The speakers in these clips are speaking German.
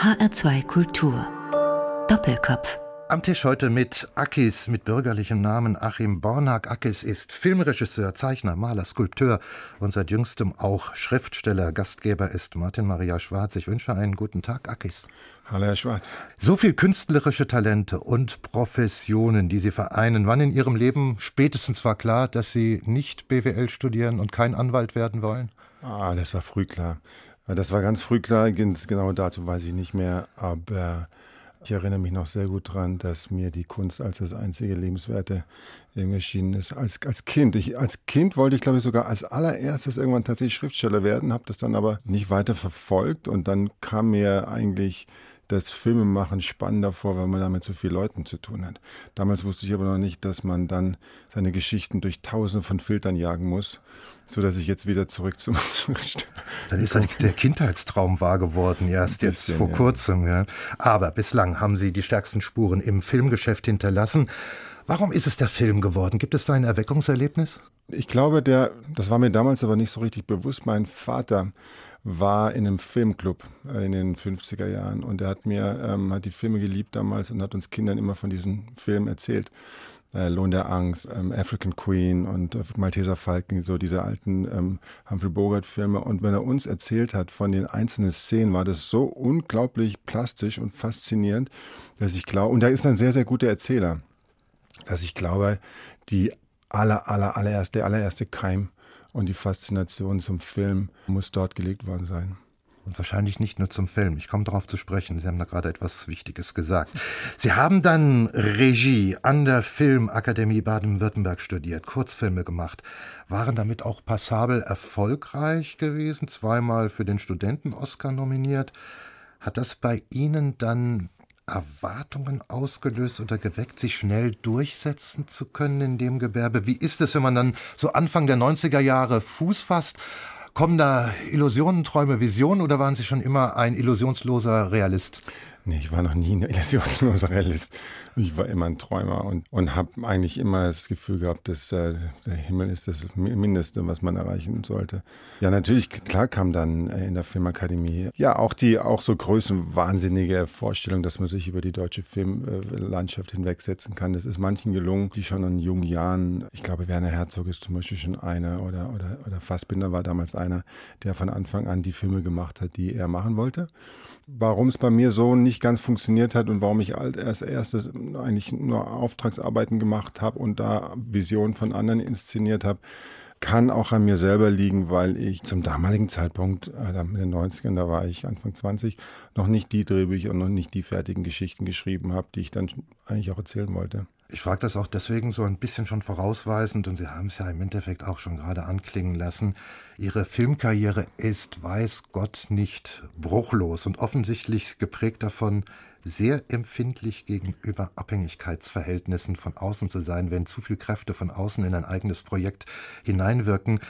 HR2 Kultur. Doppelkopf. Am Tisch heute mit Akis, mit bürgerlichem Namen Achim Bornag. Akis ist Filmregisseur, Zeichner, Maler, Skulpteur und seit jüngstem auch Schriftsteller. Gastgeber ist Martin Maria Schwarz. Ich wünsche einen guten Tag, Akis. Hallo, Herr Schwarz. So viel künstlerische Talente und Professionen, die Sie vereinen. Wann in Ihrem Leben spätestens war klar, dass Sie nicht BWL studieren und kein Anwalt werden wollen? Ah, das war früh klar. Das war ganz früh klar. Genau dazu weiß ich nicht mehr. Aber ich erinnere mich noch sehr gut daran, dass mir die Kunst als das einzige Lebenswerte erschienen ist. Als, als Kind. Ich, als Kind wollte ich, glaube ich, sogar als allererstes irgendwann tatsächlich Schriftsteller werden, habe das dann aber nicht weiter verfolgt. Und dann kam mir eigentlich das Filmemachen spannender vor, weil man damit so vielen Leuten zu tun hat. Damals wusste ich aber noch nicht, dass man dann seine Geschichten durch tausende von Filtern jagen muss, so dass ich jetzt wieder zurück zum Dann ist der Kindheitstraum wahr geworden, erst jetzt bisschen, vor kurzem. Ja. Aber bislang haben Sie die stärksten Spuren im Filmgeschäft hinterlassen. Warum ist es der Film geworden? Gibt es da ein Erweckungserlebnis? Ich glaube, der, das war mir damals aber nicht so richtig bewusst. Mein Vater war in einem Filmclub äh, in den 50er Jahren und er hat mir, ähm, hat die Filme geliebt damals und hat uns Kindern immer von diesen Filmen erzählt. Äh, Lohn der Angst, ähm, African Queen und äh, Malteser Falken, so diese alten ähm, Humphrey Bogart-Filme. Und wenn er uns erzählt hat von den einzelnen Szenen, war das so unglaublich plastisch und faszinierend, dass ich glaube, und er ist ein sehr, sehr guter Erzähler, dass ich glaube, die aller, aller, allererste, der allererste Keim und die Faszination zum Film muss dort gelegt worden sein. Und wahrscheinlich nicht nur zum Film. Ich komme darauf zu sprechen. Sie haben da gerade etwas Wichtiges gesagt. Sie haben dann Regie an der Filmakademie Baden-Württemberg studiert, Kurzfilme gemacht, waren damit auch passabel erfolgreich gewesen, zweimal für den Studenten-Oscar nominiert. Hat das bei Ihnen dann Erwartungen ausgelöst oder geweckt, sich schnell durchsetzen zu können in dem Gewerbe? Wie ist es, wenn man dann so Anfang der 90er Jahre Fuß fasst? Kommen da Illusionen, Träume, Visionen oder waren Sie schon immer ein illusionsloser Realist? Nee, ich war noch nie ein illusionsloser Realist. Ich war immer ein Träumer und, und habe eigentlich immer das Gefühl gehabt, dass äh, der Himmel ist das Mindeste, was man erreichen sollte. Ja, natürlich, klar kam dann äh, in der Filmakademie ja auch die auch so größenwahnsinnige Vorstellung, dass man sich über die deutsche Filmlandschaft hinwegsetzen kann. Das ist manchen gelungen, die schon in jungen Jahren, ich glaube, Werner Herzog ist zum Beispiel schon einer oder, oder, oder Fassbinder war damals einer, der von Anfang an die Filme gemacht hat, die er machen wollte. Warum es bei mir so nicht ganz funktioniert hat und warum ich als erstes eigentlich nur Auftragsarbeiten gemacht habe und da Visionen von anderen inszeniert habe, kann auch an mir selber liegen, weil ich zum damaligen Zeitpunkt, äh, in den 90ern, da war ich Anfang 20, noch nicht die Drehbücher und noch nicht die fertigen Geschichten geschrieben habe, die ich dann eigentlich auch erzählen wollte. Ich frage das auch deswegen so ein bisschen schon vorausweisend und Sie haben es ja im Endeffekt auch schon gerade anklingen lassen. Ihre Filmkarriere ist, weiß Gott, nicht bruchlos und offensichtlich geprägt davon, sehr empfindlich gegenüber Abhängigkeitsverhältnissen von außen zu sein, wenn zu viel Kräfte von außen in ein eigenes Projekt hineinwirken.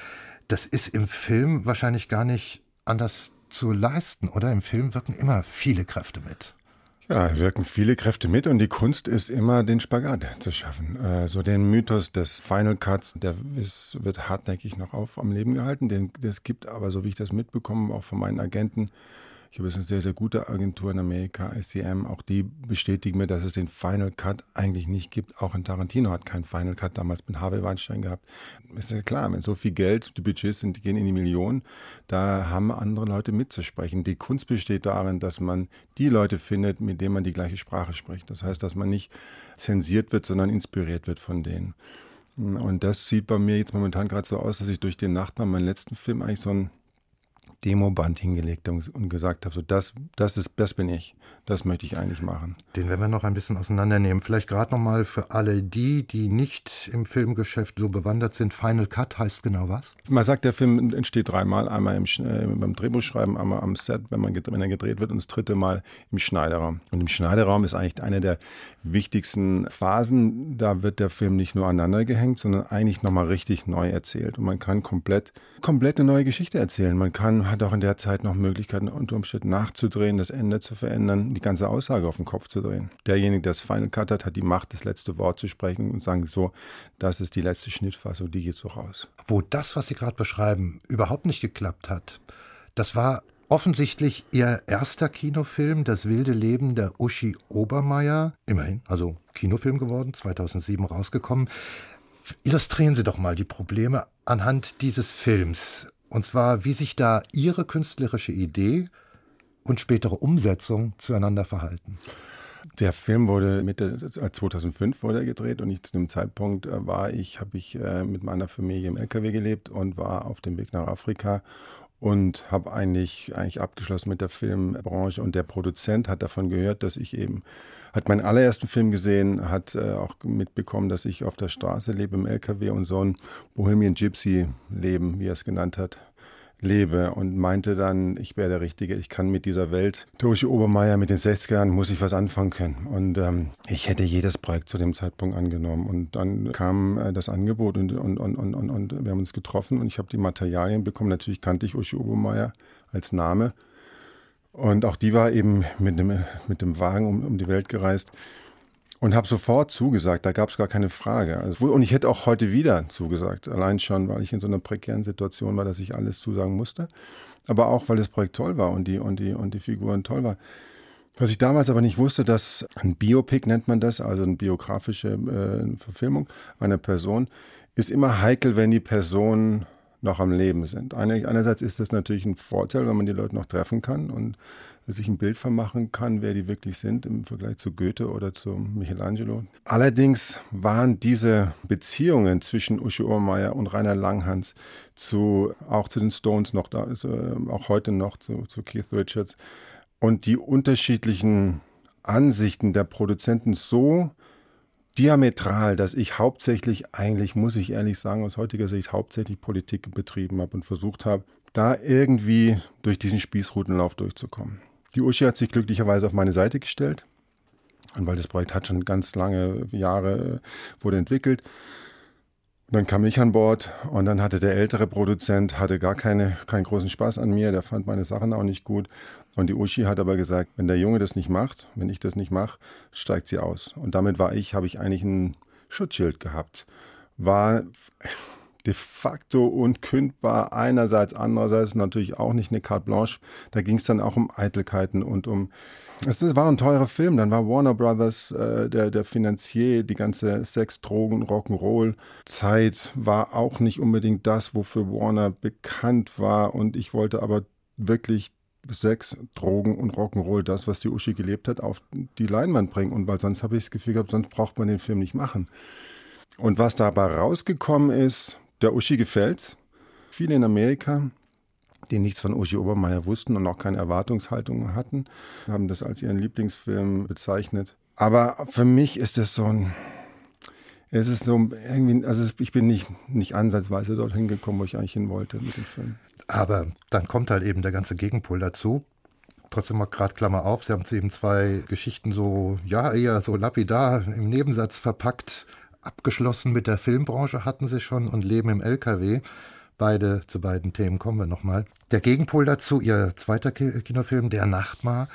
Das ist im Film wahrscheinlich gar nicht anders zu leisten, oder? Im Film wirken immer viele Kräfte mit. Ja, wirken viele Kräfte mit und die Kunst ist immer, den Spagat zu schaffen. So also den Mythos des Final Cuts, der ist, wird hartnäckig noch auf am Leben gehalten. Den, das gibt aber, so wie ich das mitbekomme, auch von meinen Agenten, ich habe jetzt eine sehr, sehr gute Agentur in Amerika, ICM. Auch die bestätigen mir, dass es den Final Cut eigentlich nicht gibt. Auch in Tarantino hat keinen Final Cut damals mit Harvey Weinstein gehabt. Ist ja klar, wenn so viel Geld, die Budgets sind, die gehen in die Millionen, da haben andere Leute mitzusprechen. Die Kunst besteht darin, dass man die Leute findet, mit denen man die gleiche Sprache spricht. Das heißt, dass man nicht zensiert wird, sondern inspiriert wird von denen. Und das sieht bei mir jetzt momentan gerade so aus, dass ich durch den Nachbarn meinen letzten Film eigentlich so ein Demoband hingelegt und gesagt habe, so das, das ist, das bin ich. Das möchte ich eigentlich machen. Den werden wir noch ein bisschen auseinandernehmen. Vielleicht gerade nochmal für alle die, die nicht im Filmgeschäft so bewandert sind. Final Cut heißt genau was? Man sagt, der Film entsteht dreimal. Einmal im, äh, beim Drehbuchschreiben, einmal am Set, wenn, man, wenn er gedreht wird und das dritte Mal im Schneiderraum. Und im Schneiderraum ist eigentlich eine der wichtigsten Phasen. Da wird der Film nicht nur aneinander gehängt, sondern eigentlich nochmal richtig neu erzählt. Und man kann komplett, komplett eine neue Geschichte erzählen. Man kann hat auch in der Zeit noch Möglichkeiten, unter Umständen nachzudrehen, das Ende zu verändern, die ganze Aussage auf den Kopf zu drehen. Derjenige, der das Final Cut hat, hat die Macht, das letzte Wort zu sprechen und sagen so, das ist die letzte Schnittfassung, die geht so raus. Wo das, was Sie gerade beschreiben, überhaupt nicht geklappt hat, das war offensichtlich Ihr erster Kinofilm, Das wilde Leben der Uschi Obermeier. Immerhin, also Kinofilm geworden, 2007 rausgekommen. Illustrieren Sie doch mal die Probleme anhand dieses Films. Und zwar, wie sich da Ihre künstlerische Idee und spätere Umsetzung zueinander verhalten. Der Film wurde Mitte 2005 äh, wurde gedreht und ich, zu dem Zeitpunkt äh, war ich, habe ich äh, mit meiner Familie im LKW gelebt und war auf dem Weg nach Afrika und habe eigentlich eigentlich abgeschlossen mit der Filmbranche. Und der Produzent hat davon gehört, dass ich eben hat meinen allerersten Film gesehen, hat äh, auch mitbekommen, dass ich auf der Straße lebe im LKW und so ein Bohemian Gypsy Leben, wie er es genannt hat, lebe und meinte dann, ich wäre der Richtige, ich kann mit dieser Welt. Toshi Obermeier mit den 60ern muss ich was anfangen können. Und ähm, ich hätte jedes Projekt zu dem Zeitpunkt angenommen. Und dann kam äh, das Angebot und, und, und, und, und, und wir haben uns getroffen und ich habe die Materialien bekommen. Natürlich kannte ich Uschi Obermeier als Name. Und auch die war eben mit dem, mit dem Wagen um, um die Welt gereist und habe sofort zugesagt. Da gab es gar keine Frage. Also, und ich hätte auch heute wieder zugesagt. Allein schon, weil ich in so einer prekären Situation war, dass ich alles zusagen musste. Aber auch, weil das Projekt toll war und die, und die, und die Figuren toll waren. Was ich damals aber nicht wusste, dass ein Biopic nennt man das, also eine biografische äh, Verfilmung einer Person, ist immer heikel, wenn die Person noch am Leben sind. Einerseits ist das natürlich ein Vorteil, wenn man die Leute noch treffen kann und sich ein Bild vermachen kann, wer die wirklich sind im Vergleich zu Goethe oder zu Michelangelo. Allerdings waren diese Beziehungen zwischen Uschi Ohrmeier und Rainer Langhans zu, auch zu den Stones noch da, also auch heute noch zu, zu Keith Richards und die unterschiedlichen Ansichten der Produzenten so diametral, dass ich hauptsächlich, eigentlich muss ich ehrlich sagen, aus heutiger Sicht hauptsächlich Politik betrieben habe und versucht habe, da irgendwie durch diesen Spießrutenlauf durchzukommen. Die Uschi hat sich glücklicherweise auf meine Seite gestellt. Und weil das Projekt hat schon ganz lange Jahre wurde entwickelt. Und dann kam ich an Bord und dann hatte der ältere Produzent hatte gar keine, keinen großen Spaß an mir, der fand meine Sachen auch nicht gut. Und die Uschi hat aber gesagt, wenn der Junge das nicht macht, wenn ich das nicht mache, steigt sie aus. Und damit war ich, habe ich eigentlich ein Schutzschild gehabt. War de facto unkündbar einerseits, andererseits natürlich auch nicht eine Carte Blanche. Da ging es dann auch um Eitelkeiten und um es war ein teurer Film. Dann war Warner Brothers äh, der, der Finanzier. Die ganze Sex, Drogen, Rock'n'Roll-Zeit war auch nicht unbedingt das, wofür Warner bekannt war. Und ich wollte aber wirklich Sex, Drogen und Rock'n'Roll, das, was die Uschi gelebt hat, auf die Leinwand bringen. Und weil sonst habe ich das Gefühl gehabt, sonst braucht man den Film nicht machen. Und was dabei rausgekommen ist, der Uschi gefällt's. Viele in Amerika, die nichts von Uschi Obermeier wussten und auch keine Erwartungshaltung hatten, haben das als ihren Lieblingsfilm bezeichnet. Aber für mich ist es so ein, es ist so irgendwie, also ich bin nicht, nicht ansatzweise dorthin gekommen, wo ich eigentlich hin wollte mit dem Film. Aber dann kommt halt eben der ganze Gegenpol dazu. Trotzdem mal gerade Klammer auf, Sie haben eben zwei Geschichten so, ja, eher so lapidar im Nebensatz verpackt abgeschlossen mit der Filmbranche hatten sie schon und leben im LKW. Beide, zu beiden Themen kommen wir nochmal. Der Gegenpol dazu, ihr zweiter Kinofilm, Der Nachtmar,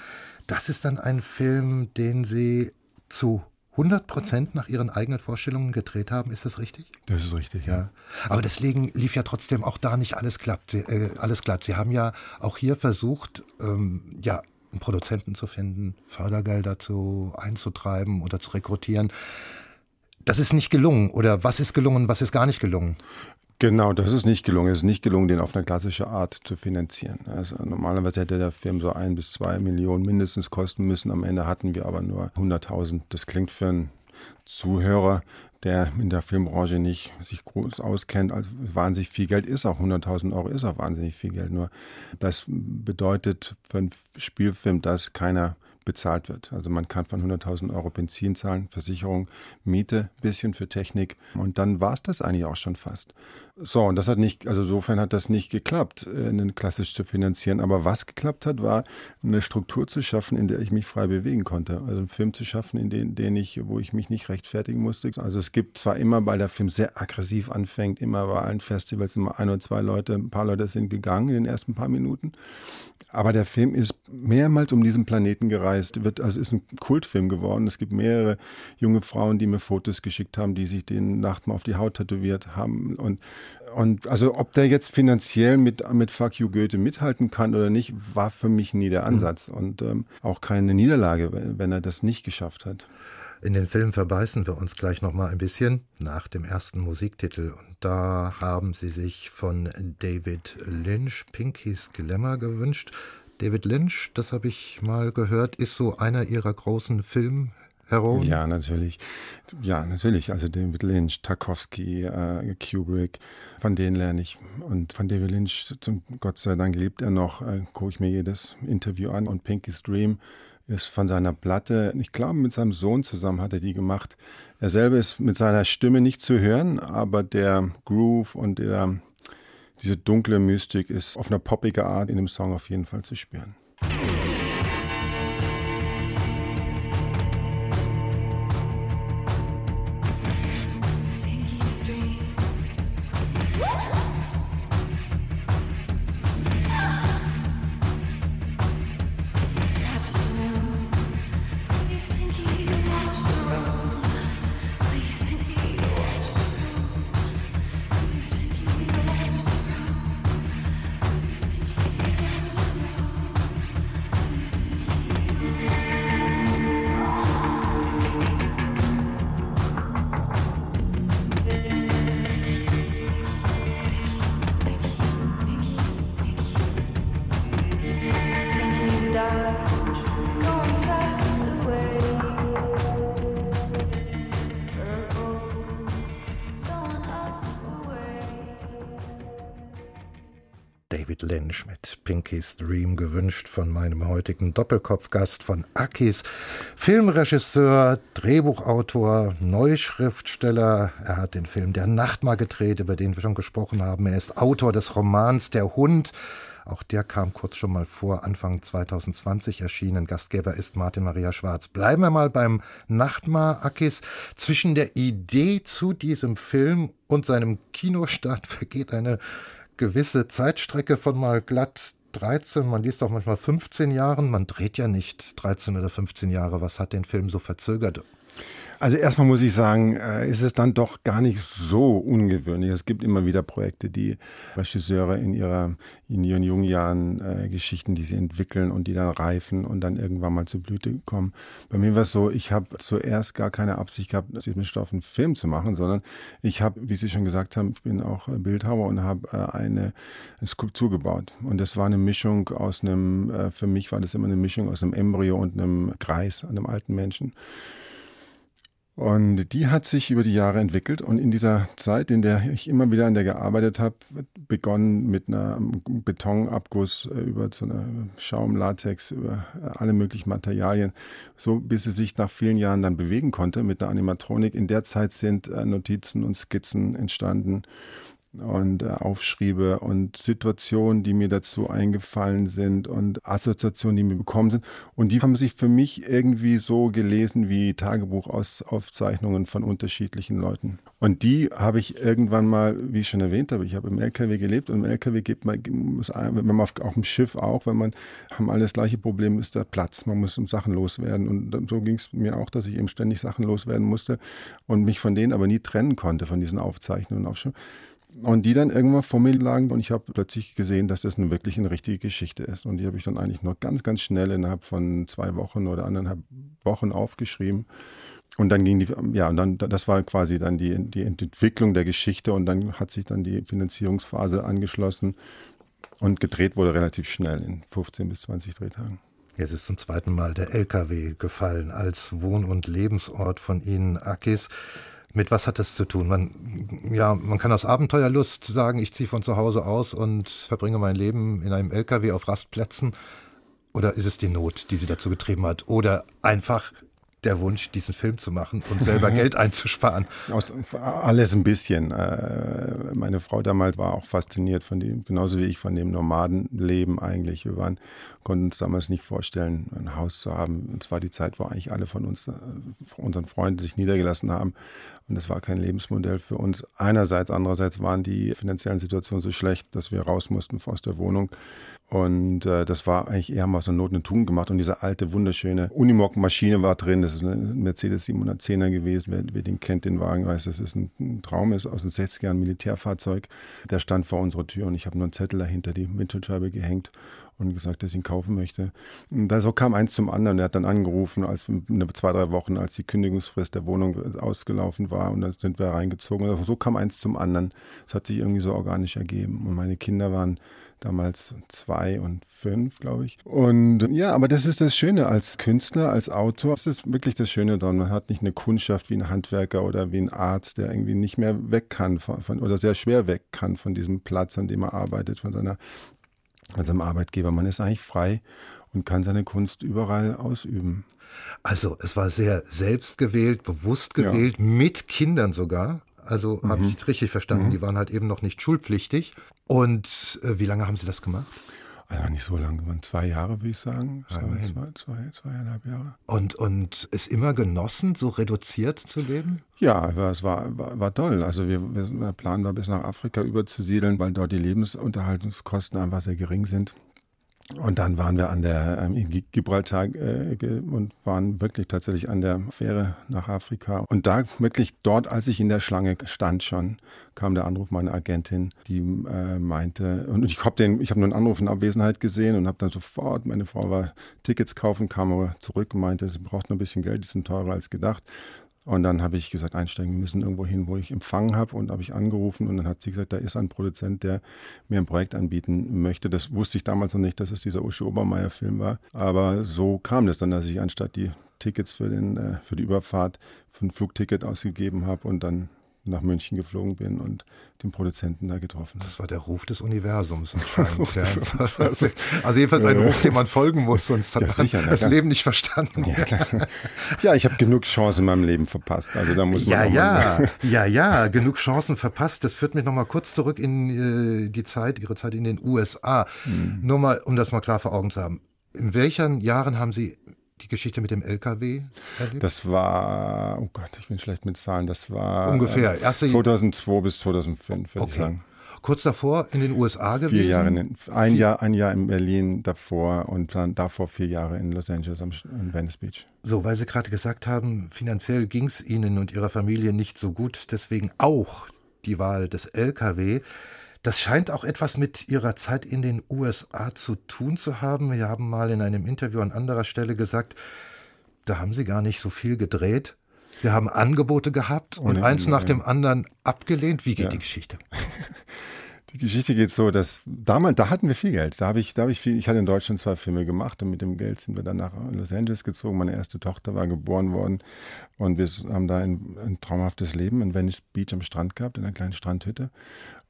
das ist dann ein Film, den Sie zu 100 Prozent nach Ihren eigenen Vorstellungen gedreht haben. Ist das richtig? Das ist richtig, ja. ja. Aber deswegen lief ja trotzdem auch da nicht alles glatt. Sie, äh, alles glatt. Sie haben ja auch hier versucht, ähm, ja, einen Produzenten zu finden, Fördergelder zu einzutreiben oder zu rekrutieren. Das ist nicht gelungen. Oder was ist gelungen, was ist gar nicht gelungen? Genau, das ist nicht gelungen. Es ist nicht gelungen, den auf eine klassische Art zu finanzieren. Also normalerweise hätte der Film so ein bis zwei Millionen mindestens kosten müssen. Am Ende hatten wir aber nur 100.000. Das klingt für einen Zuhörer, der in der Filmbranche nicht sich groß auskennt, als wahnsinnig viel Geld ist auch 100.000 Euro ist auch wahnsinnig viel Geld. Nur das bedeutet für einen Spielfilm, dass keiner bezahlt wird. Also man kann von 100.000 Euro Benzin zahlen, Versicherung, Miete, bisschen für Technik und dann war es das eigentlich auch schon fast. So, und das hat nicht, also insofern hat das nicht geklappt, äh, einen klassisch zu finanzieren. Aber was geklappt hat, war eine Struktur zu schaffen, in der ich mich frei bewegen konnte. Also einen Film zu schaffen, in den, den ich, wo ich mich nicht rechtfertigen musste. Also es gibt zwar immer, weil der Film sehr aggressiv anfängt, immer bei allen Festivals immer ein oder zwei Leute, ein paar Leute sind gegangen in den ersten paar Minuten. Aber der Film ist mehrmals um diesen Planeten gereist, wird, also ist ein Kultfilm geworden. Es gibt mehrere junge Frauen, die mir Fotos geschickt haben, die sich den Nacht mal auf die Haut tätowiert haben. Und Und also ob der jetzt finanziell mit, mit Fuck You Goethe mithalten kann oder nicht, war für mich nie der mhm. Ansatz. Mhm. Und ähm, auch keine Niederlage, wenn er das nicht geschafft hat. In den Film verbeißen wir uns gleich noch mal ein bisschen nach dem ersten Musiktitel und da haben sie sich von David Lynch Pinky's Glamour gewünscht. David Lynch, das habe ich mal gehört, ist so einer ihrer großen Filmheroen. Ja, natürlich. Ja, natürlich. Also David Lynch, Tarkovsky, äh, Kubrick, von denen lerne ich. Und von David Lynch, zum Gott sei Dank lebt er noch, äh, gucke ich mir jedes Interview an. Und Pinky's Dream ist von seiner Platte, ich glaube, mit seinem Sohn zusammen hat er die gemacht. Er selber ist mit seiner Stimme nicht zu hören, aber der Groove und der, diese dunkle Mystik ist auf eine poppige Art in dem Song auf jeden Fall zu spüren. Pinky's Dream gewünscht von meinem heutigen Doppelkopfgast von Akis, Filmregisseur, Drehbuchautor, Neuschriftsteller. Er hat den Film Der Nachtmar gedreht, über den wir schon gesprochen haben. Er ist Autor des Romans Der Hund. Auch der kam kurz schon mal vor, Anfang 2020 erschienen. Gastgeber ist Martin Maria Schwarz. Bleiben wir mal beim Nachtmar Akis. Zwischen der Idee zu diesem Film und seinem Kinostart vergeht eine gewisse Zeitstrecke von mal glatt 13, man liest auch manchmal 15 Jahren. Man dreht ja nicht 13 oder 15 Jahre. Was hat den Film so verzögert? Also erstmal muss ich sagen, äh, ist es dann doch gar nicht so ungewöhnlich. Es gibt immer wieder Projekte, die Regisseure in ihrer in ihren jungen Jahren äh, Geschichten, die sie entwickeln und die dann reifen und dann irgendwann mal zur Blüte kommen. Bei mir war es so, ich habe zuerst gar keine Absicht gehabt, diesem Stoff einen Film zu machen, sondern ich habe, wie Sie schon gesagt haben, ich bin auch Bildhauer und habe äh, eine, eine Skulptur gebaut. Und das war eine Mischung aus einem, äh, für mich war das immer eine Mischung aus einem Embryo und einem Kreis, einem alten Menschen. Und die hat sich über die Jahre entwickelt und in dieser Zeit, in der ich immer wieder an der gearbeitet habe, begonnen mit einem Betonabguss äh, über so eine Schaumlatex, über äh, alle möglichen Materialien, so bis sie sich nach vielen Jahren dann bewegen konnte mit einer Animatronik. In der Zeit sind äh, Notizen und Skizzen entstanden und äh, Aufschriebe und Situationen, die mir dazu eingefallen sind und Assoziationen, die mir bekommen sind. Und die haben sich für mich irgendwie so gelesen wie Tagebuchaufzeichnungen von unterschiedlichen Leuten. Und die habe ich irgendwann mal, wie ich schon erwähnt habe, ich habe im LKW gelebt und im LKW gibt man, muss, wenn man auf, auf dem Schiff auch, wenn man, haben alle das gleiche Problem, ist der Platz. Man muss um Sachen loswerden. Und so ging es mir auch, dass ich eben ständig Sachen loswerden musste und mich von denen aber nie trennen konnte, von diesen Aufzeichnungen. Aufschrieben. Und die dann irgendwann vor mir lagen und ich habe plötzlich gesehen, dass das eine wirklich eine richtige Geschichte ist. Und die habe ich dann eigentlich noch ganz, ganz schnell innerhalb von zwei Wochen oder anderthalb Wochen aufgeschrieben. Und dann ging die, ja, und dann, das war quasi dann die, die Entwicklung der Geschichte und dann hat sich dann die Finanzierungsphase angeschlossen und gedreht wurde relativ schnell in 15 bis 20 Drehtagen. Jetzt ist zum zweiten Mal der LKW gefallen als Wohn- und Lebensort von Ihnen, Akis. Mit was hat das zu tun? Man, ja, man kann aus Abenteuerlust sagen, ich ziehe von zu Hause aus und verbringe mein Leben in einem LKW auf Rastplätzen. Oder ist es die Not, die sie dazu getrieben hat? Oder einfach der Wunsch, diesen Film zu machen und selber Geld einzusparen? Aus, alles ein bisschen. Äh, meine Frau damals war auch fasziniert von dem, genauso wie ich von dem Nomadenleben eigentlich. Wir waren, konnten uns damals nicht vorstellen, ein Haus zu haben. Und zwar die Zeit, wo eigentlich alle von uns, äh, unseren Freunden sich niedergelassen haben. Und das war kein Lebensmodell für uns. Einerseits, andererseits waren die finanziellen Situationen so schlecht, dass wir raus mussten aus der Wohnung. Und äh, das war eigentlich eher mal aus einer Not eine Tugend gemacht. Und diese alte, wunderschöne Unimog-Maschine war drin. Das ist ein Mercedes 710er gewesen. Wer, wer, den kennt, den Wagen, weiß, dass es ein, ein Traum ist aus den 60ern, ein Militärfahrzeug. Der stand vor unserer Tür und ich habe nur einen Zettel dahinter die Windschutzscheibe gehängt und gesagt, dass ich ihn kaufen möchte. Und da so kam eins zum anderen. Er hat dann angerufen, als zwei, drei Wochen, als die Kündigungsfrist der Wohnung ausgelaufen war und dann sind wir reingezogen. Also so kam eins zum anderen. Es hat sich irgendwie so organisch ergeben. Und meine Kinder waren damals zwei und fünf, glaube ich. Und ja, aber das ist das Schöne als Künstler, als Autor. Das ist wirklich das Schöne daran. Man hat nicht eine Kundschaft wie ein Handwerker oder wie ein Arzt, der irgendwie nicht mehr weg kann von, oder sehr schwer weg kann von diesem Platz, an dem er arbeitet, von seiner von seinem Arbeitgeber. Man ist eigentlich frei und kann seine Kunst überall ausüben. Also es war sehr selbstgewählt, bewusst gewählt, ja. mit Kindern sogar. Also mhm. habe ich richtig verstanden, mhm. die waren halt eben noch nicht schulpflichtig. Und äh, wie lange haben Sie das gemacht? Also nicht so lange, waren zwei Jahre, würde ich sagen. Zwei, zwei, zwei, zweieinhalb Jahre. Und, und es immer genossen, so reduziert zu leben? Ja, es war, war, war toll. Also wir, wir, der Plan war, bis nach Afrika überzusiedeln, weil dort die Lebensunterhaltungskosten einfach sehr gering sind. Und dann waren wir an der ähm, Gibraltar äh, und waren wirklich tatsächlich an der Fähre nach Afrika. Und da wirklich dort, als ich in der Schlange stand schon, kam der Anruf meiner Agentin, die äh, meinte, und ich habe den, ich habe nur einen Anruf in Abwesenheit gesehen und habe dann sofort, meine Frau war Tickets kaufen, kam aber zurück und meinte, sie braucht noch ein bisschen Geld, die sind teurer als gedacht. Und dann habe ich gesagt, einsteigen, wir müssen irgendwo hin, wo ich empfangen habe. Und habe ich angerufen und dann hat sie gesagt, da ist ein Produzent, der mir ein Projekt anbieten möchte. Das wusste ich damals noch nicht, dass es dieser Uschi Obermeier-Film war. Aber so kam das dann, dass ich anstatt die Tickets für, den, äh, für die Überfahrt für ein Flugticket ausgegeben habe und dann nach München geflogen bin und den Produzenten da getroffen. Das war der Ruf des Universums anscheinend. ja. also jedenfalls ein Ruf, dem man folgen muss, sonst hat ja, sicher, man das ja, Leben nicht verstanden. Ja, ja ich habe genug Chancen in meinem Leben verpasst. Also da muss man ja, ja, ja, ja, genug Chancen verpasst. Das führt mich nochmal kurz zurück in äh, die Zeit, Ihre Zeit in den USA. Hm. Nur mal, um das mal klar vor Augen zu haben. In welchen Jahren haben Sie die Geschichte mit dem LKW erlebt? Das war, oh Gott, ich bin schlecht mit Zahlen, das war ungefähr erste 2002 bis 2005, würde okay. ich sagen. Kurz davor in den USA gewesen? Vier Jahre, in, ein, Jahr, ein Jahr in Berlin davor und dann davor vier Jahre in Los Angeles am, in Venice Beach. So, weil Sie gerade gesagt haben, finanziell ging es Ihnen und Ihrer Familie nicht so gut, deswegen auch die Wahl des LKW. Das scheint auch etwas mit Ihrer Zeit in den USA zu tun zu haben. Wir haben mal in einem Interview an anderer Stelle gesagt, da haben Sie gar nicht so viel gedreht. Sie haben Angebote gehabt und Ohne eins nach dem anderen abgelehnt. Wie geht ja. die Geschichte? Die Geschichte geht so, dass damals, da hatten wir viel Geld. Da habe ich, da habe ich viel, ich hatte in Deutschland zwei Filme gemacht und mit dem Geld sind wir dann nach Los Angeles gezogen. Meine erste Tochter war geboren worden und wir haben da ein, ein traumhaftes Leben in Venice Beach am Strand gehabt, in einer kleinen Strandhütte.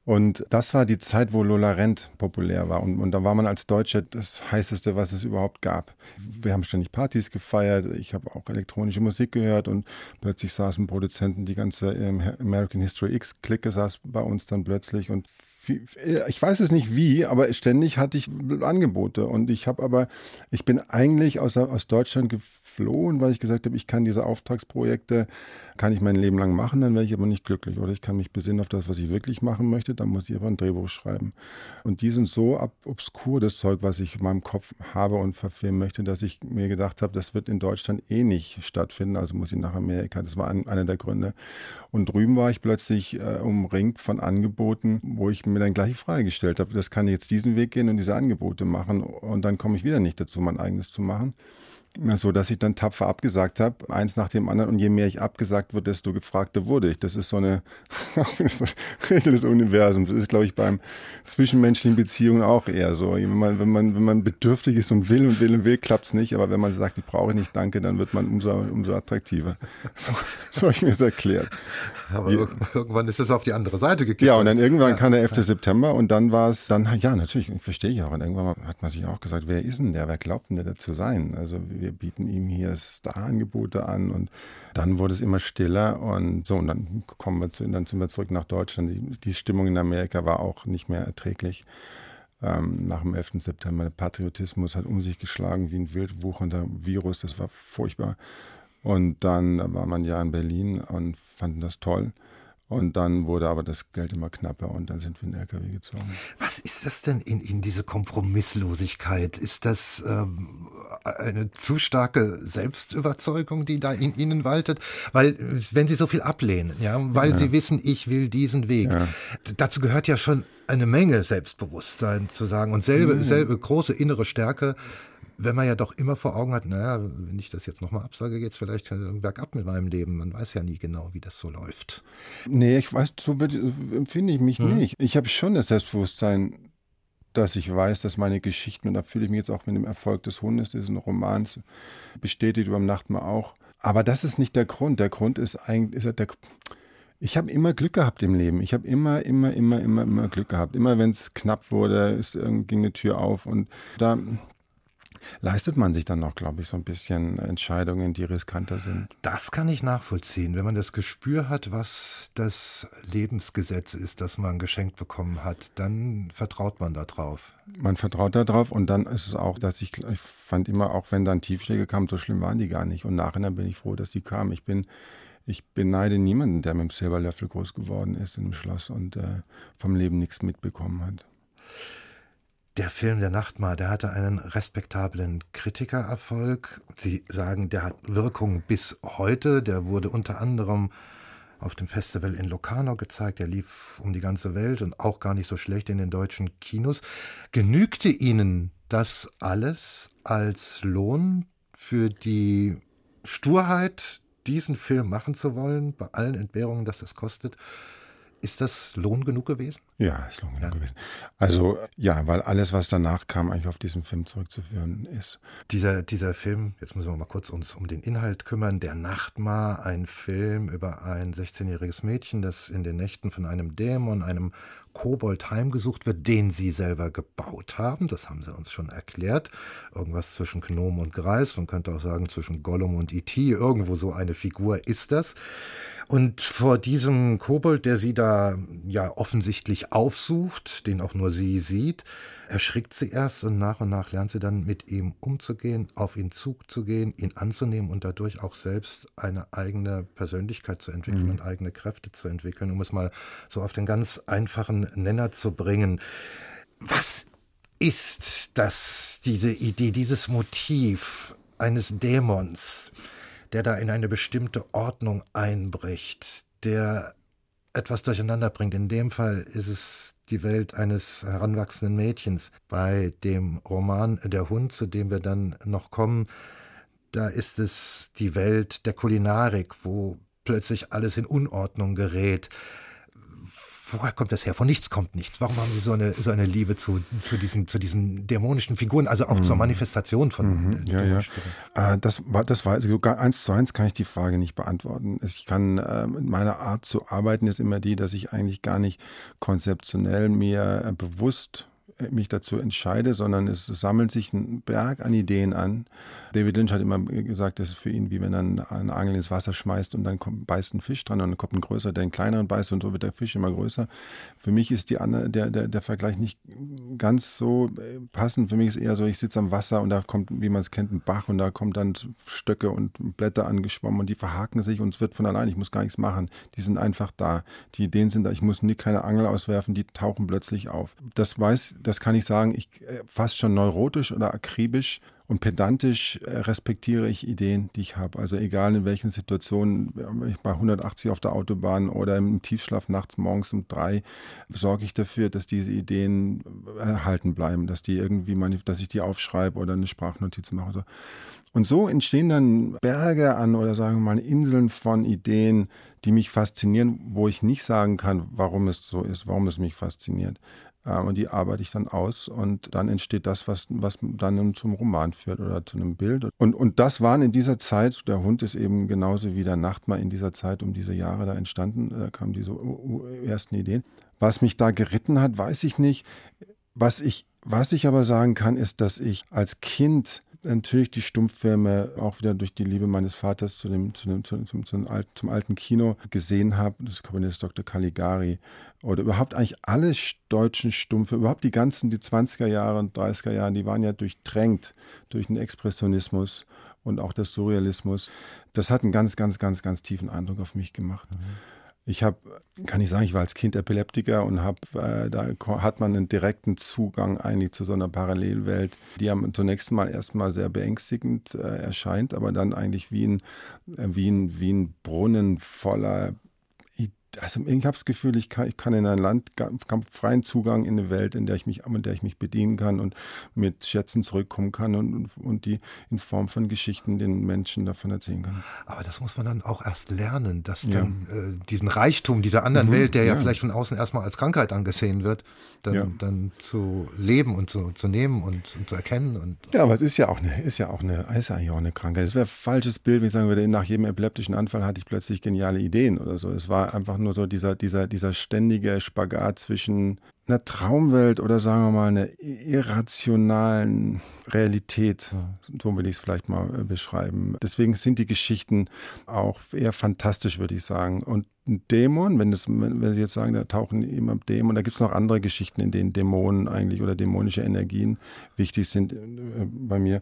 Und das war die Zeit, wo Lola Rent populär war. Und, und, da war man als Deutscher das heißeste, was es überhaupt gab. Wir haben ständig Partys gefeiert. Ich habe auch elektronische Musik gehört und plötzlich saßen Produzenten, die ganze ähm, American History X-Clique saß bei uns dann plötzlich und ich weiß es nicht wie, aber ständig hatte ich Angebote. Und ich habe aber, ich bin eigentlich aus, aus Deutschland geflohen, weil ich gesagt habe, ich kann diese Auftragsprojekte kann ich mein Leben lang machen, dann wäre ich aber nicht glücklich. Oder ich kann mich besinnen auf das, was ich wirklich machen möchte, dann muss ich aber ein Drehbuch schreiben. Und die sind so obskur, das Zeug, was ich in meinem Kopf habe und verfilmen möchte, dass ich mir gedacht habe, das wird in Deutschland eh nicht stattfinden, also muss ich nach Amerika. Das war ein, einer der Gründe. Und drüben war ich plötzlich äh, umringt von Angeboten, wo ich mir dann gleich freigestellt habe, das kann jetzt diesen Weg gehen und diese Angebote machen. Und dann komme ich wieder nicht dazu, mein eigenes zu machen so dass ich dann tapfer abgesagt habe, eins nach dem anderen. Und je mehr ich abgesagt wurde, desto gefragter wurde ich. Das ist so eine Regel des Universums. Das ist, glaube ich, beim zwischenmenschlichen Beziehungen auch eher so. Wenn man, wenn man, wenn man bedürftig ist und will und will und will, klappt es nicht. Aber wenn man sagt, ich brauche nicht, danke, dann wird man umso, umso attraktiver. So, so habe ich mir das erklärt. Aber Wie, irgendwann ist es auf die andere Seite gekippt. Ja, und dann irgendwann ja. kam der 11. Ja. September und dann war es dann, ja, natürlich, verstehe ich auch. Und irgendwann hat man sich auch gesagt, wer ist denn der? Wer glaubt denn der dazu sein? Also wir bieten ihm hier Star-Angebote an und dann wurde es immer stiller und so, und dann kommen wir zu, dann sind wir zurück nach Deutschland. Die, die Stimmung in Amerika war auch nicht mehr erträglich. Ähm, nach dem 11. September. Der Patriotismus hat um sich geschlagen wie ein wild wuchernder Virus. Das war furchtbar. Und dann war man ja in Berlin und fanden das toll. Und dann wurde aber das Geld immer knapper und dann sind wir in den LKW gezogen. Was ist das denn in Ihnen, diese Kompromisslosigkeit? Ist das ähm, eine zu starke Selbstüberzeugung, die da in Ihnen waltet? Weil, wenn Sie so viel ablehnen, ja, weil ja. Sie wissen, ich will diesen Weg, ja. dazu gehört ja schon eine Menge Selbstbewusstsein zu sagen und selbe, mhm. selbe große innere Stärke wenn man ja doch immer vor Augen hat, naja, wenn ich das jetzt nochmal absage, geht es vielleicht bergab mit meinem Leben. Man weiß ja nie genau, wie das so läuft. Nee, ich weiß, so empfinde ich mich hm. nicht. Ich habe schon das Selbstbewusstsein, dass ich weiß, dass meine Geschichten, und da fühle ich mich jetzt auch mit dem Erfolg des Hundes, diesen Romans, bestätigt über Nachtmahl auch. Aber das ist nicht der Grund. Der Grund ist eigentlich, ist der, ich habe immer Glück gehabt im Leben. Ich habe immer, immer, immer, immer, immer Glück gehabt. Immer wenn es knapp wurde, ist, ging eine Tür auf und da leistet man sich dann noch, glaube ich, so ein bisschen Entscheidungen, die riskanter sind. Das kann ich nachvollziehen, wenn man das Gespür hat, was das Lebensgesetz ist, das man geschenkt bekommen hat, dann vertraut man darauf. Man vertraut darauf und dann ist es auch, dass ich, ich fand immer, auch wenn dann Tiefschläge kamen, so schlimm waren die gar nicht. Und nachher bin ich froh, dass sie kamen. Ich bin ich beneide niemanden, der mit dem Silberlöffel groß geworden ist im Schloss und äh, vom Leben nichts mitbekommen hat. Der Film Der Nachtmar, der hatte einen respektablen Kritikererfolg. Sie sagen, der hat Wirkung bis heute. Der wurde unter anderem auf dem Festival in Locarno gezeigt. Der lief um die ganze Welt und auch gar nicht so schlecht in den deutschen Kinos. Genügte Ihnen das alles als Lohn für die Sturheit, diesen Film machen zu wollen, bei allen Entbehrungen, dass das kostet? Ist das Lohn genug gewesen? Ja, ist Lohn genug ja. gewesen. Also ja, weil alles, was danach kam, eigentlich auf diesen Film zurückzuführen ist. Dieser, dieser Film, jetzt müssen wir mal kurz uns um den Inhalt kümmern, Der Nachtmar, ein Film über ein 16-jähriges Mädchen, das in den Nächten von einem Dämon, einem Kobold heimgesucht wird, den sie selber gebaut haben. Das haben sie uns schon erklärt. Irgendwas zwischen Gnom und Greis. Man könnte auch sagen zwischen Gollum und E.T. Irgendwo so eine Figur ist das. Und vor diesem Kobold, der sie da ja offensichtlich aufsucht, den auch nur sie sieht, erschrickt sie erst und nach und nach lernt sie dann mit ihm umzugehen, auf ihn zuzugehen, ihn anzunehmen und dadurch auch selbst eine eigene Persönlichkeit zu entwickeln mhm. und eigene Kräfte zu entwickeln, um es mal so auf den ganz einfachen Nenner zu bringen. Was ist das, diese Idee, dieses Motiv eines Dämons? Der da in eine bestimmte Ordnung einbricht, der etwas durcheinander bringt. In dem Fall ist es die Welt eines heranwachsenden Mädchens. Bei dem Roman Der Hund, zu dem wir dann noch kommen, da ist es die Welt der Kulinarik, wo plötzlich alles in Unordnung gerät woher kommt das her? Von nichts kommt nichts. Warum haben Sie so eine, so eine Liebe zu, zu, diesen, zu diesen dämonischen Figuren, also auch mhm. zur Manifestation von mhm. ja, ja. Äh, das war, das war, also sogar eins zu eins kann ich die Frage nicht beantworten. Ich kann, äh, meine Art zu arbeiten ist immer die, dass ich eigentlich gar nicht konzeptionell mir äh, bewusst mich dazu entscheide, sondern es sammelt sich ein Berg an Ideen an. David Lynch hat immer gesagt, das ist für ihn wie wenn er einen Angel ins Wasser schmeißt und dann kommt, beißt ein Fisch dran und dann kommt ein größer, der einen kleineren beißt und so wird der Fisch immer größer. Für mich ist die, der, der, der Vergleich nicht ganz so äh, passend. Für mich ist eher so, ich sitze am Wasser und da kommt, wie man es kennt, ein Bach und da kommen dann Stöcke und Blätter angeschwommen und die verhaken sich und es wird von allein. Ich muss gar nichts machen. Die sind einfach da. Die Ideen sind da. Ich muss nie keine Angel auswerfen, die tauchen plötzlich auf. Das weiß, das kann ich sagen, ich äh, fast schon neurotisch oder akribisch und pedantisch äh, respektiere ich Ideen, die ich habe. Also egal in welchen Situationen, bei 180 auf der Autobahn oder im Tiefschlaf nachts morgens um drei, sorge ich dafür, dass diese Ideen erhalten bleiben, dass die irgendwie, dass ich die aufschreibe oder eine Sprachnotiz mache. Und so entstehen dann Berge an oder sagen wir mal Inseln von Ideen, die mich faszinieren, wo ich nicht sagen kann, warum es so ist, warum es mich fasziniert. Äh, und die arbeite ich dann aus und dann entsteht das, was, was dann zum Roman führt oder zu einem Bild. Und, und das waren in dieser Zeit, der Hund ist eben genauso wie der Nachtmar in dieser Zeit um diese Jahre da entstanden, da kamen diese ersten Ideen. Was mich da geritten hat, weiß ich nicht. Was ich, was ich aber sagen kann, ist, dass ich als Kind natürlich die Stummfilme auch wieder durch die Liebe meines Vaters zu dem, zu dem, zu, zum, zum, zum, alten Kino gesehen habe, das Komponist Dr. Caligari oder überhaupt eigentlich alle deutschen Stummfilme, überhaupt die ganzen, die 20er Jahre und 30er Jahre, die waren ja durchtränkt durch den Expressionismus und auch der Surrealismus. Das hat einen ganz, ganz, ganz, ganz tiefen Eindruck auf mich gemacht. Mhm. Ich habe, kann ich sagen, ich war als Kind Epileptiker und habe, äh, da hat man einen direkten Zugang eigentlich zu so einer Parallelwelt, die am zunächst mal erstmal sehr beängstigend äh, erscheint, aber dann eigentlich wie ein, äh, wie ein, wie ein Brunnen voller also ich habe das Gefühl, ich kann, ich kann in ein Land freien Zugang in eine Welt, in der ich mich, in der ich mich bedienen kann und mit Schätzen zurückkommen kann und, und die in Form von Geschichten den Menschen davon erzählen kann. Aber das muss man dann auch erst lernen, dass ja. dann äh, diesen Reichtum dieser anderen mhm, Welt, der ja. ja. vielleicht von außen erstmal als Krankheit angesehen wird, dann, ja. dann zu leben und zu, zu nehmen und, und, zu erkennen. Und ja, aber es ist ja auch eine, ist ja auch eine, ist ja auch eine Krankheit. Es wäre ein falsches Bild, wenn ich sagen würde, nach jedem epileptischen Anfall hatte ich plötzlich geniale Ideen oder so. Es war einfach nur nur so dieser, dieser, dieser ständige Spagat zwischen einer Traumwelt oder sagen wir mal einer irrationalen Realität, so will ich es vielleicht mal äh, beschreiben. Deswegen sind die Geschichten auch eher fantastisch, würde ich sagen. Und ein Dämon, wenn, das, wenn Sie jetzt sagen, da tauchen immer Dämonen, da gibt es noch andere Geschichten, in denen Dämonen eigentlich oder dämonische Energien wichtig sind äh, bei mir,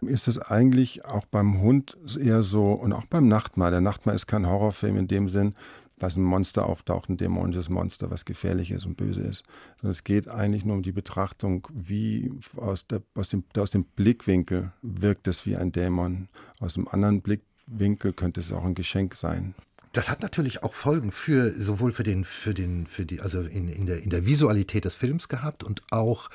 ist es eigentlich auch beim Hund eher so und auch beim Nachtmahr. Der Nachtmahr ist kein Horrorfilm in dem Sinn, dass ein Monster auftaucht, ein dämonisches Monster, was gefährlich ist und böse ist. Sondern es geht eigentlich nur um die Betrachtung, wie aus, der, aus, dem, aus dem Blickwinkel wirkt es wie ein Dämon. Aus dem anderen Blickwinkel könnte es auch ein Geschenk sein. Das hat natürlich auch Folgen für sowohl für den, für den, für die, also in, in, der, in der Visualität des Films gehabt und auch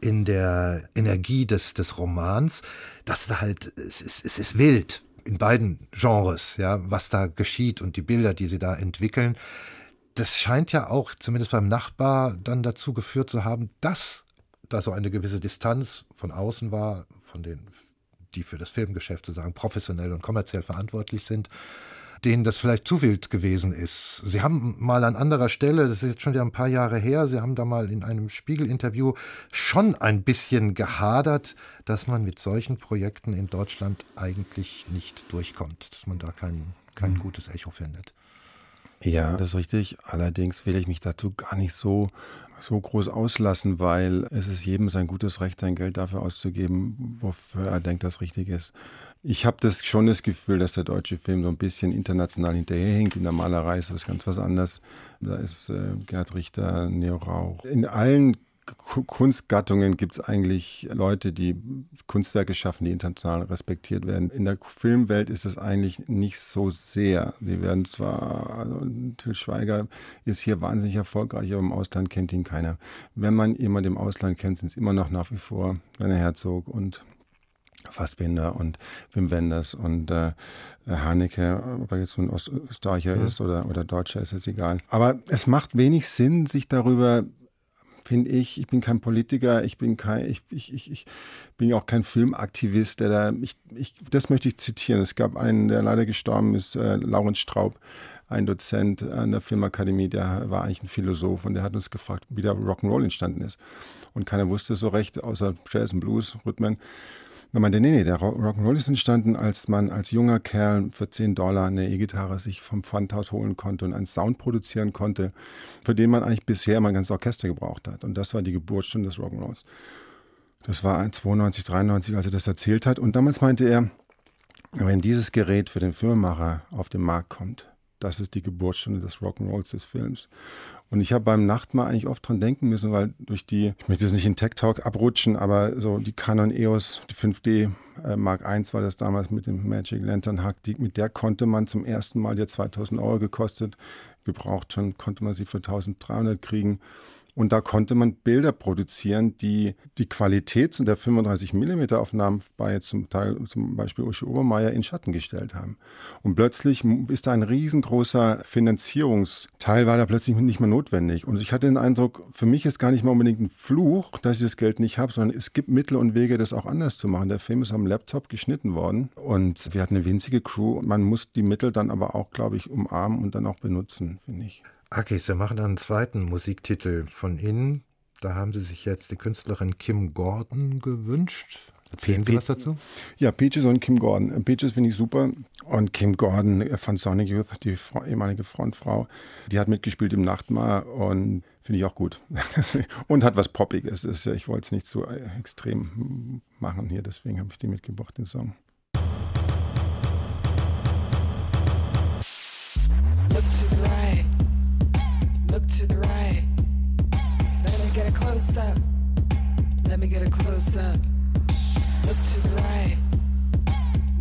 in der Energie des, des Romans, dass da halt, es ist, es ist wild in beiden Genres, ja, was da geschieht und die Bilder, die sie da entwickeln. Das scheint ja auch, zumindest beim Nachbar, dann dazu geführt zu haben, dass da so eine gewisse Distanz von außen war, von den, die für das Filmgeschäft sozusagen professionell und kommerziell verantwortlich sind, denen das vielleicht zu wild gewesen ist. Sie haben mal an anderer Stelle, das ist jetzt schon wieder ein paar Jahre her, Sie haben da mal in einem Spiegel-Interview schon ein bisschen gehadert, dass man mit solchen Projekten in Deutschland eigentlich nicht durchkommt, dass man da kein, kein mhm. gutes Echo findet. Ja, das ist richtig. Allerdings will ich mich dazu gar nicht so, so groß auslassen, weil es ist jedem sein gutes Recht, sein Geld dafür auszugeben, wofür er denkt, das richtig ist. Ich habe das schon das Gefühl, dass der deutsche Film so ein bisschen international hinterherhinkt. In der Malerei ist das ganz was anderes. Da ist äh, Gerd Richter, Neo Rauch. In allen Kunstgattungen gibt es eigentlich Leute, die Kunstwerke schaffen, die international respektiert werden. In der Filmwelt ist es eigentlich nicht so sehr. Die werden zwar, also Till Schweiger ist hier wahnsinnig erfolgreich, aber im Ausland kennt ihn keiner. Wenn man jemanden im Ausland kennt, sind es immer noch nach wie vor Werner Herzog und Fassbinder und Wim Wenders und äh, Haneke, ob er jetzt ein Österreicher ja. ist oder, oder Deutscher, ist jetzt egal. Aber es macht wenig Sinn, sich darüber finde ich, ich bin kein Politiker, ich bin kein, ich, ich, ich, ich bin auch kein Filmaktivist, der da, ich, ich, das möchte ich zitieren. Es gab einen, der leider gestorben ist, äh, Laurent Straub, ein Dozent an der Filmakademie, der war eigentlich ein Philosoph und der hat uns gefragt, wie der Rock'n'Roll entstanden ist. Und keiner wusste so recht, außer Jazz und Blues, Rhythmen. Und meinte, nee, nee, der Rock'n'Roll ist entstanden, als man als junger Kerl für 10 Dollar eine E-Gitarre sich vom Pfandhaus holen konnte und einen Sound produzieren konnte, für den man eigentlich bisher mein ganzes Orchester gebraucht hat. Und das war die Geburtsstunde des Rock'n'Rolls. Das war 92, 93, als er das erzählt hat. Und damals meinte er, wenn dieses Gerät für den Filmemacher auf den Markt kommt, das ist die Geburtsstunde des Rock'n'Rolls des Films. Und ich habe beim Nachtmahl eigentlich oft dran denken müssen, weil durch die, ich möchte jetzt nicht in Tech Talk abrutschen, aber so die Canon EOS, die 5D äh, Mark I war das damals mit dem Magic Lantern Hack, die, mit der konnte man zum ersten Mal, die hat 2000 Euro gekostet, gebraucht schon, konnte man sie für 1300 kriegen. Und da konnte man Bilder produzieren, die die Qualität der 35 mm Aufnahmen bei zum Teil zum Beispiel Uschi Obermeier in Schatten gestellt haben. Und plötzlich ist da ein riesengroßer Finanzierungsteil war da plötzlich nicht mehr notwendig. Und ich hatte den Eindruck, für mich ist gar nicht mal unbedingt ein Fluch, dass ich das Geld nicht habe, sondern es gibt Mittel und Wege, das auch anders zu machen. Der Film ist am Laptop geschnitten worden und wir hatten eine winzige Crew. Man muss die Mittel dann aber auch, glaube ich, umarmen und dann auch benutzen, finde ich. Okay, Sie machen dann einen zweiten Musiktitel von Ihnen. Da haben Sie sich jetzt die Künstlerin Kim Gordon gewünscht. Erzählen Sie was dazu? Ja, Peaches und Kim Gordon. Peaches finde ich super. Und Kim Gordon von Sonic Youth, die ehemalige Frontfrau, die hat mitgespielt im Nachtmahr und finde ich auch gut. und hat was Poppiges. ich wollte es nicht so extrem machen hier, deswegen habe ich die mitgebracht, den Song. What's it like? Look to the right. Let me get a close up. Let me get a close up. Look to the right.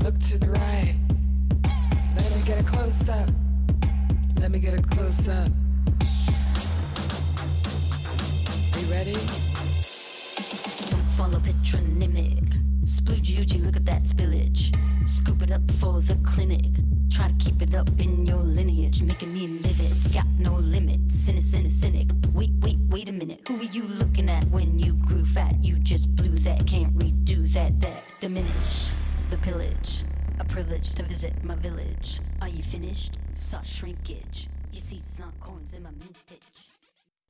Look to the right. Let me get a close up. Let me get a close up. You ready? Don't follow patronymic. Splooge Uji, look at that spillage. Scoop it up for the clinic. Try to keep it up in your lineage, making me live it. Got no limits, cynic, cynic, cynic. Wait, wait, wait a minute. Who are you looking at when you grew fat? You just blew that, can't redo that, that. Diminish the pillage. A privilege to visit my village. Are you finished? Saw shrinkage. You see, it's not coins in my mintage.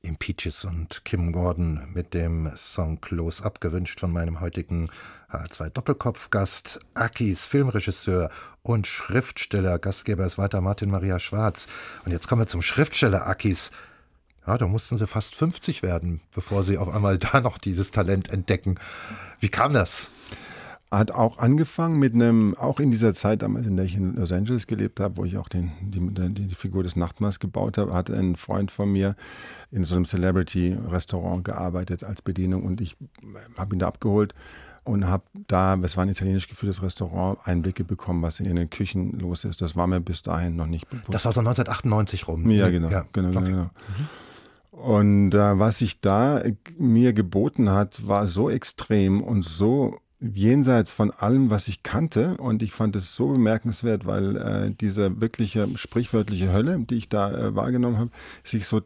Im Peaches und Kim Gordon mit dem Song Close Up gewünscht von meinem heutigen H2 Doppelkopfgast, Akis Filmregisseur und Schriftsteller. Gastgeber ist weiter Martin Maria Schwarz. Und jetzt kommen wir zum Schriftsteller Akis. Ja, da mussten sie fast 50 werden, bevor sie auf einmal da noch dieses Talent entdecken. Wie kam das? Hat auch angefangen mit einem, auch in dieser Zeit damals, in der ich in Los Angeles gelebt habe, wo ich auch den, die, die, Figur des Nachtmahls gebaut habe, hat ein Freund von mir in so einem Celebrity-Restaurant gearbeitet als Bedienung und ich habe ihn da abgeholt und habe da, es war ein italienisch geführtes Restaurant, Einblicke bekommen, was in den Küchen los ist. Das war mir bis dahin noch nicht bewusst. Das war so 1998 rum. Ja, genau. Ja. genau, okay. genau. Mhm. Und äh, was sich da mir geboten hat, war so extrem und so jenseits von allem, was ich kannte. Und ich fand es so bemerkenswert, weil äh, diese wirkliche sprichwörtliche Hölle, die ich da äh, wahrgenommen habe, sich so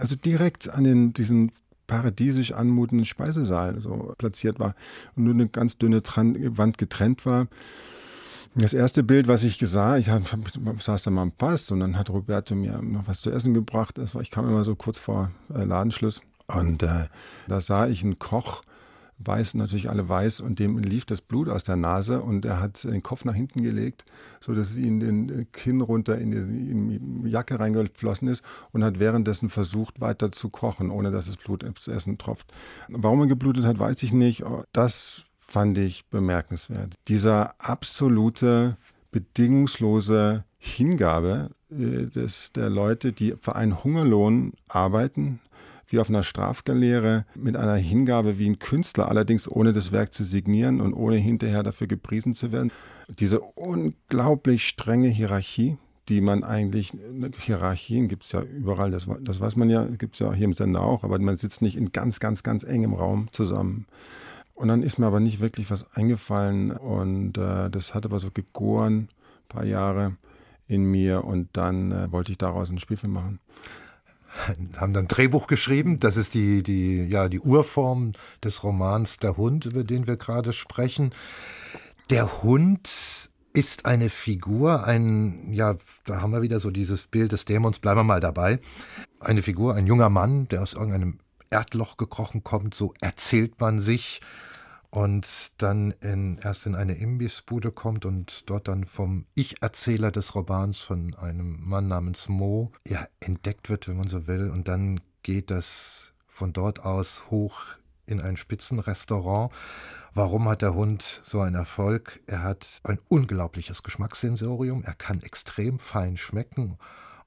also direkt an den, diesen paradiesisch anmutenden Speisesaal so platziert war und nur eine ganz dünne Tran Wand getrennt war. Das erste Bild, was ich sah, ich hab, saß da mal am Pass und dann hat Roberto mir noch was zu essen gebracht. Das war, ich kam immer so kurz vor äh, Ladenschluss und äh, da sah ich einen Koch, weiß, natürlich alle weiß, und dem lief das Blut aus der Nase und er hat den Kopf nach hinten gelegt, so dass ihn den Kinn runter in die, in die Jacke reingeflossen ist und hat währenddessen versucht, weiter zu kochen, ohne dass das Blut ins Essen tropft. Warum er geblutet hat, weiß ich nicht. Das fand ich bemerkenswert. Dieser absolute, bedingungslose Hingabe äh, des, der Leute, die für einen Hungerlohn arbeiten, wie auf einer Strafgaleere mit einer Hingabe wie ein Künstler, allerdings ohne das Werk zu signieren und ohne hinterher dafür gepriesen zu werden. Diese unglaublich strenge Hierarchie, die man eigentlich, Hierarchien gibt es ja überall, das, das weiß man ja, gibt es ja hier im Sender auch, aber man sitzt nicht in ganz, ganz, ganz engem Raum zusammen. Und dann ist mir aber nicht wirklich was eingefallen und äh, das hat aber so gegoren, ein paar Jahre in mir und dann äh, wollte ich daraus einen Spielfilm machen haben dann Drehbuch geschrieben. Das ist die, die, ja, die Urform des Romans Der Hund, über den wir gerade sprechen. Der Hund ist eine Figur, ein, ja, da haben wir wieder so dieses Bild des Dämons, bleiben wir mal dabei. Eine Figur, ein junger Mann, der aus irgendeinem Erdloch gekrochen kommt, so erzählt man sich und dann in, erst in eine Imbissbude kommt und dort dann vom Ich-Erzähler des Romans, von einem Mann namens Mo, ja, entdeckt wird, wenn man so will. Und dann geht das von dort aus hoch in ein Spitzenrestaurant. Warum hat der Hund so einen Erfolg? Er hat ein unglaubliches Geschmackssensorium, er kann extrem fein schmecken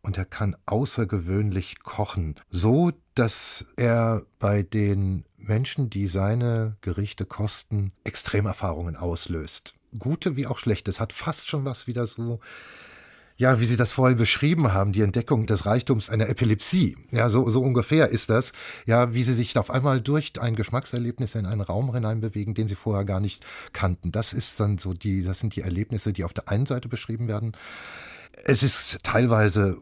und er kann außergewöhnlich kochen. So, dass er bei den Menschen, die seine Gerichte kosten, Extremerfahrungen auslöst. Gute wie auch schlechte. Es hat fast schon was wieder so, ja, wie Sie das vorhin beschrieben haben, die Entdeckung des Reichtums einer Epilepsie. Ja, so, so ungefähr ist das. Ja, wie Sie sich auf einmal durch ein Geschmackserlebnis in einen Raum hineinbewegen, den Sie vorher gar nicht kannten. Das ist dann so die, das sind die Erlebnisse, die auf der einen Seite beschrieben werden. Es ist teilweise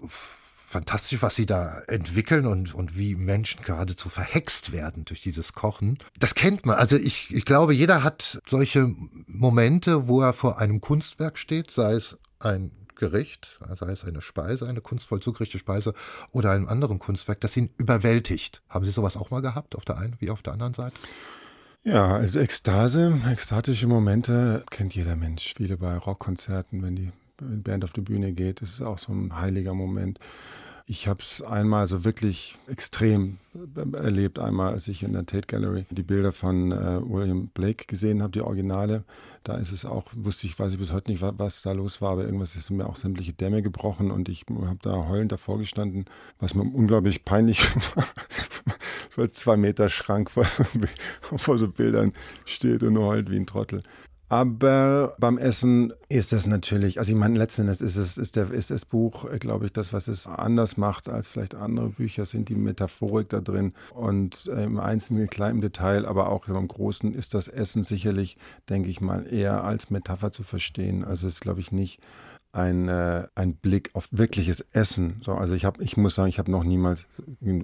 fantastisch, was sie da entwickeln und, und wie Menschen geradezu verhext werden durch dieses Kochen. Das kennt man. Also ich, ich glaube, jeder hat solche Momente, wo er vor einem Kunstwerk steht, sei es ein Gericht, sei es eine Speise, eine kunstvoll zugerichtete Speise oder einem anderen Kunstwerk, das ihn überwältigt. Haben Sie sowas auch mal gehabt, auf der einen wie auf der anderen Seite? Ja, also Ekstase, ekstatische Momente kennt jeder Mensch. Viele bei Rockkonzerten, wenn die Band auf die Bühne geht, das ist auch so ein heiliger Moment. Ich habe es einmal so wirklich extrem erlebt, einmal als ich in der Tate Gallery die Bilder von äh, William Blake gesehen habe, die Originale. Da ist es auch, wusste ich, weiß ich bis heute nicht, was, was da los war, aber irgendwas ist mir auch sämtliche Dämme gebrochen und ich habe da heulend davor gestanden, was mir unglaublich peinlich war. weil zwei Meter Schrank vor so, vor so Bildern steht und nur heult wie ein Trottel. Aber beim Essen ist das natürlich, also ich meine, letzten Endes ist, es, ist, der, ist das Buch, glaube ich, das, was es anders macht als vielleicht andere Bücher, sind die Metaphorik da drin. Und äh, im Einzelnen, kleinen Detail, aber auch im Großen ist das Essen sicherlich, denke ich mal, eher als Metapher zu verstehen. Also es ist, glaube ich, nicht ein, äh, ein Blick auf wirkliches Essen. So, also ich habe, ich muss sagen, ich habe noch niemals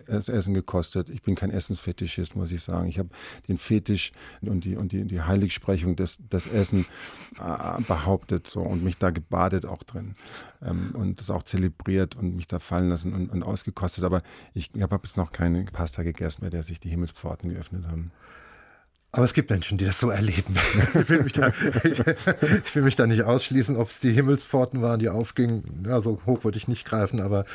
das Essen gekostet. Ich bin kein Essensfetischist, muss ich sagen. Ich habe den Fetisch und die und die, die Heiligsprechung des, des Essen äh, behauptet so und mich da gebadet auch drin ähm, und das auch zelebriert und mich da fallen lassen und, und ausgekostet. Aber ich, habe jetzt noch keine Pasta gegessen, bei der sich die Himmelspforten geöffnet haben. Aber es gibt Menschen, die das so erleben. Ich will mich da, ich, will mich da nicht ausschließen, ob es die Himmelspforten waren, die aufgingen. Ja, so hoch würde ich nicht greifen, aber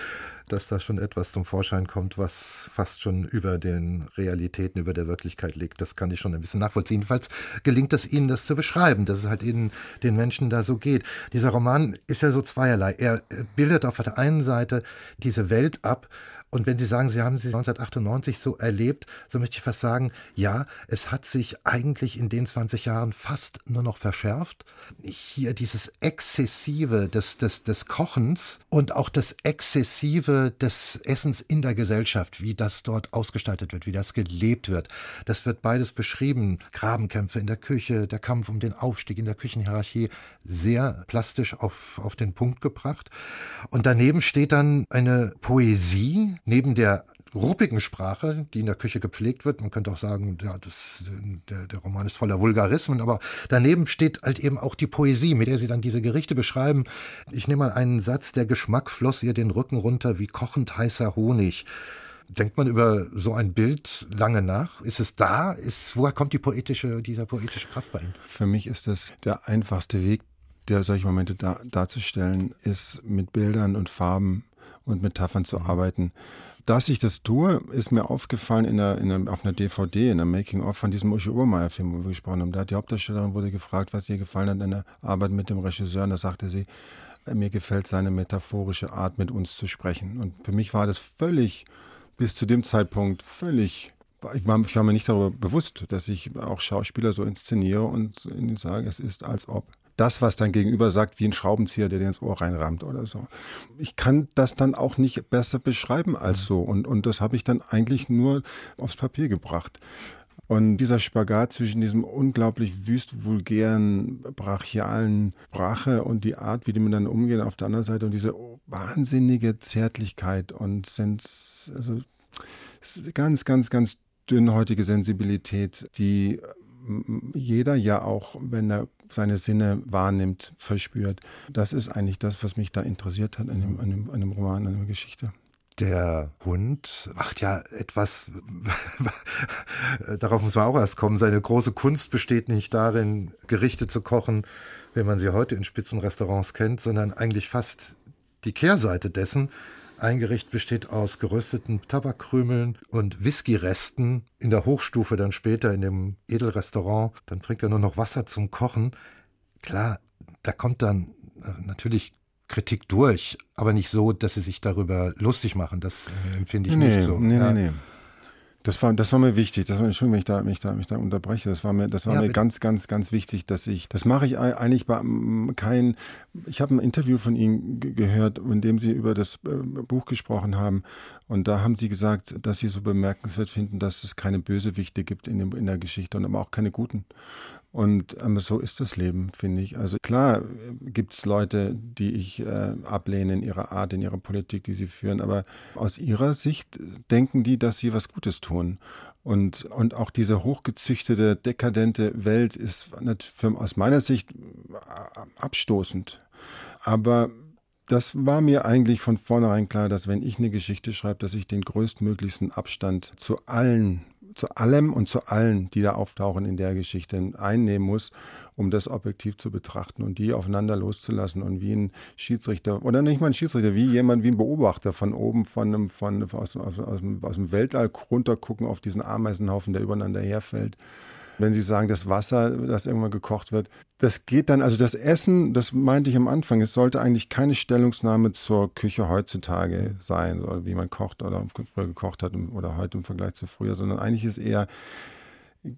dass da schon etwas zum Vorschein kommt, was fast schon über den Realitäten, über der Wirklichkeit liegt, das kann ich schon ein bisschen nachvollziehen. Jedenfalls gelingt es Ihnen, das zu beschreiben, dass es halt Ihnen den Menschen da so geht. Dieser Roman ist ja so zweierlei. Er bildet auf der einen Seite diese Welt ab, und wenn Sie sagen, Sie haben sie 1998 so erlebt, so möchte ich fast sagen, ja, es hat sich eigentlich in den 20 Jahren fast nur noch verschärft. Hier dieses Exzessive des, des, des Kochens und auch das Exzessive des Essens in der Gesellschaft, wie das dort ausgestaltet wird, wie das gelebt wird. Das wird beides beschrieben. Grabenkämpfe in der Küche, der Kampf um den Aufstieg in der Küchenhierarchie, sehr plastisch auf, auf den Punkt gebracht. Und daneben steht dann eine Poesie, neben der ruppigen Sprache, die in der Küche gepflegt wird. Man könnte auch sagen, ja, das, der, der Roman ist voller Vulgarismen, aber daneben steht halt eben auch die Poesie, mit der sie dann diese Gerichte beschreiben. Ich nehme mal einen Satz, der Geschmack floss ihr den Rücken runter wie kochend heißer Honig. Denkt man über so ein Bild lange nach? Ist es da? Ist, woher kommt die poetische, dieser poetische Kraft bei Ihnen? Für mich ist das der einfachste Weg, der solche Momente da, darzustellen, ist mit Bildern und Farben und Metaphern zu arbeiten. Dass ich das tue, ist mir aufgefallen in der, in der, auf einer DVD, in der Making-of von diesem Uschi Obermeier-Film, wo wir gesprochen haben. Da hat die Hauptdarstellerin wurde gefragt, was ihr gefallen hat in der Arbeit mit dem Regisseur. Und da sagte sie, mir gefällt seine metaphorische Art, mit uns zu sprechen. Und für mich war das völlig, bis zu dem Zeitpunkt, völlig ich war, ich war, mir nicht darüber bewusst, dass ich auch Schauspieler so inszeniere und ihnen sage, es ist als ob das, was dein Gegenüber sagt, wie ein Schraubenzieher, der dir ins Ohr reinrammt oder so. Ich kann das dann auch nicht besser beschreiben als mhm. so. Und, und das habe ich dann eigentlich nur aufs Papier gebracht. Und dieser Spagat zwischen diesem unglaublich wüst vulgären, brachialen Sprache und die Art, wie die miteinander umgehen auf der anderen Seite und diese wahnsinnige Zärtlichkeit und Sens also ganz, ganz, ganz dünnhäutige Sensibilität, die jeder ja auch, wenn er seine Sinne wahrnimmt, verspürt. Das ist eigentlich das, was mich da interessiert hat an dem, an dem, an dem Roman, an der Geschichte. Der Hund macht ja etwas, darauf muss man auch erst kommen. Seine große Kunst besteht nicht darin, Gerichte zu kochen, wie man sie heute in Spitzenrestaurants kennt, sondern eigentlich fast die Kehrseite dessen, ein Gericht besteht aus gerösteten Tabakkrümeln und Whiskyresten. In der Hochstufe dann später in dem Edelrestaurant. Dann bringt er nur noch Wasser zum Kochen. Klar, da kommt dann äh, natürlich Kritik durch, aber nicht so, dass sie sich darüber lustig machen. Das äh, empfinde ich nee, nicht so. Nee, ja. nee, nee. Das war, das war mir wichtig. Das war, Entschuldigung, wenn ich da, mich da, mich da unterbreche. Das war mir, das war ja, mir ganz, ganz, ganz wichtig, dass ich, das mache ich eigentlich bei kein, ich habe ein Interview von Ihnen gehört, in dem Sie über das äh, Buch gesprochen haben. Und da haben Sie gesagt, dass Sie so bemerkenswert finden, dass es keine Bösewichte gibt in, dem, in der Geschichte und aber auch keine guten. Und ähm, so ist das Leben, finde ich. Also klar äh, gibt es Leute, die ich äh, ablehne in ihrer Art, in ihrer Politik, die sie führen, aber aus ihrer Sicht denken die, dass sie was Gutes tun. Und, und auch diese hochgezüchtete, dekadente Welt ist für, aus meiner Sicht äh, abstoßend. Aber das war mir eigentlich von vornherein klar, dass wenn ich eine Geschichte schreibe, dass ich den größtmöglichsten Abstand zu allen zu allem und zu allen, die da auftauchen in der Geschichte, einnehmen muss, um das objektiv zu betrachten und die aufeinander loszulassen und wie ein Schiedsrichter, oder nicht mal ein Schiedsrichter, wie jemand, wie ein Beobachter von oben, von einem, von, aus, aus, aus, aus dem Weltall runtergucken auf diesen Ameisenhaufen, der übereinander herfällt wenn Sie sagen, das Wasser, das irgendwann gekocht wird, das geht dann, also das Essen, das meinte ich am Anfang, es sollte eigentlich keine Stellungnahme zur Küche heutzutage sein, oder wie man kocht oder früher gekocht hat oder heute im Vergleich zu früher, sondern eigentlich ist eher,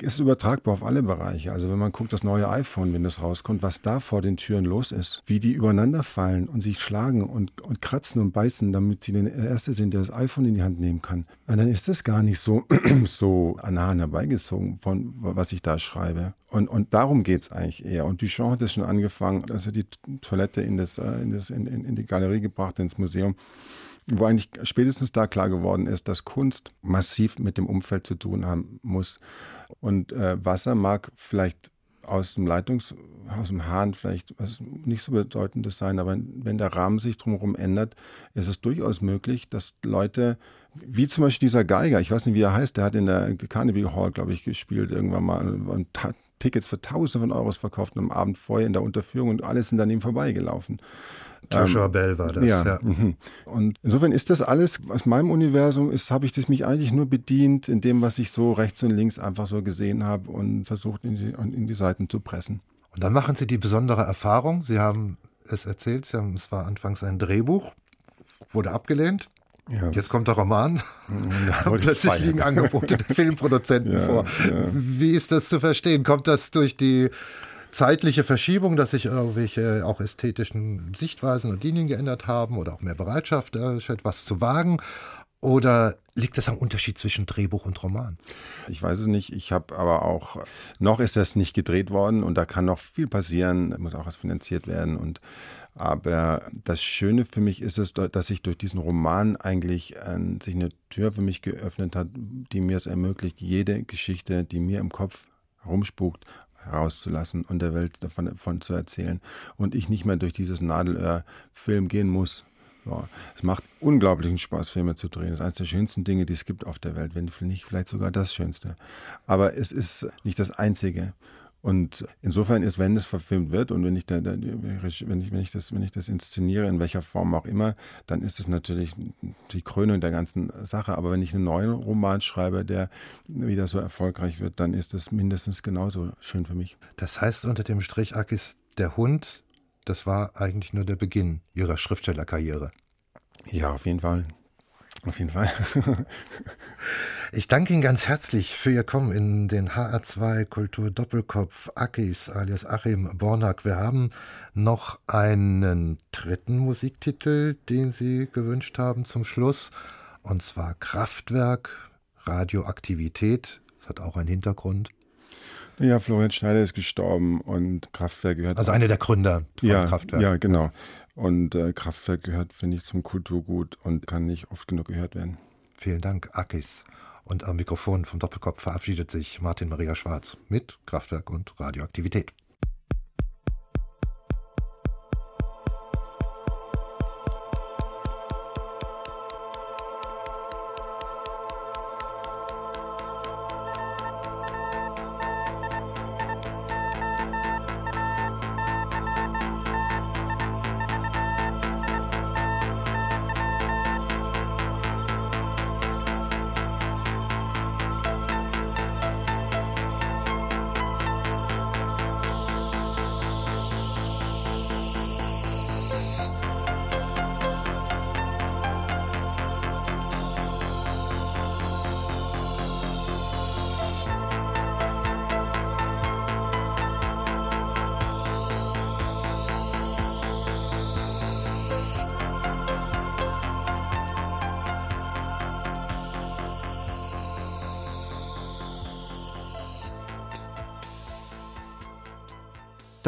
ist übertragbar auf alle Bereiche. Also wenn man guckt, das neue iPhone, wenn das rauskommt, was da vor den Türen los ist, wie die übereinander fallen und sich schlagen und, und kratzen und beißen, damit sie der Erste sind, der das iPhone in die Hand nehmen kann. Und dann ist das gar nicht so, so an Haaren herbeigezogen, von was ich da schreibe. Und, und darum geht es eigentlich eher. Und Duchamp hat das schon angefangen, dass er die Toilette in, das, äh, in, das, in, in die Galerie gebracht, ins Museum wo eigentlich spätestens da klar geworden ist, dass Kunst massiv mit dem Umfeld zu tun haben muss. Und äh, Wasser mag vielleicht aus dem Leitungs, aus dem Hahn vielleicht was nicht so bedeutendes sein, aber wenn der Rahmen sich drumherum ändert, ist es durchaus möglich, dass Leute, wie zum Beispiel dieser Geiger, ich weiß nicht, wie er heißt, der hat in der Carnegie Hall, glaube ich, gespielt, irgendwann mal und Tickets für Tausende von Euros verkauft und am Abend vorher in der Unterführung und alle sind an ihm vorbeigelaufen. Joshua ähm, Bell war das. Ja. ja. Mhm. Und insofern ist das alles, aus meinem Universum ist, habe ich das mich eigentlich nur bedient in dem, was ich so rechts und links einfach so gesehen habe und versucht in die, in die Seiten zu pressen. Und dann machen Sie die besondere Erfahrung. Sie haben es erzählt, Sie haben, es war anfangs ein Drehbuch, wurde abgelehnt. Ja, Jetzt kommt der Roman. Ja, Plötzlich liegen Angebote der Filmproduzenten ja, vor. Wie ist das zu verstehen? Kommt das durch die zeitliche Verschiebung, dass sich irgendwelche auch ästhetischen Sichtweisen und Linien geändert haben oder auch mehr Bereitschaft, äh, etwas zu wagen? Oder liegt das am Unterschied zwischen Drehbuch und Roman? Ich weiß es nicht. Ich habe aber auch, noch ist das nicht gedreht worden und da kann noch viel passieren, muss auch was finanziert werden und aber das Schöne für mich ist es, dass sich durch diesen Roman eigentlich äh, sich eine Tür für mich geöffnet hat, die mir es ermöglicht, jede Geschichte, die mir im Kopf herumspukt, herauszulassen und der Welt davon, davon zu erzählen und ich nicht mehr durch dieses Nadelöhr-Film gehen muss. Ja, es macht unglaublichen Spaß, Filme zu drehen. Das ist eines der schönsten Dinge, die es gibt auf der Welt, wenn nicht vielleicht sogar das Schönste. Aber es ist nicht das Einzige. Und insofern ist, wenn es verfilmt wird und wenn ich, da, wenn, ich, wenn, ich das, wenn ich das inszeniere, in welcher Form auch immer, dann ist es natürlich die Krönung der ganzen Sache. Aber wenn ich einen neuen Roman schreibe, der wieder so erfolgreich wird, dann ist es mindestens genauso schön für mich. Das heißt unter dem Strich, Akis, der Hund, das war eigentlich nur der Beginn Ihrer Schriftstellerkarriere. Ja, auf jeden Fall. Auf jeden Fall. ich danke Ihnen ganz herzlich für Ihr Kommen in den HR2 Kultur Doppelkopf Akis alias Achim Bornak. Wir haben noch einen dritten Musiktitel, den Sie gewünscht haben zum Schluss, und zwar Kraftwerk, Radioaktivität. Das hat auch einen Hintergrund. Ja, Florian Schneider ist gestorben und Kraftwerk gehört. Also einer der Gründer von ja, Kraftwerk. Ja, genau. Und äh, Kraftwerk gehört, finde ich, zum Kulturgut und kann nicht oft genug gehört werden. Vielen Dank, Akis. Und am Mikrofon vom Doppelkopf verabschiedet sich Martin Maria Schwarz mit Kraftwerk und Radioaktivität.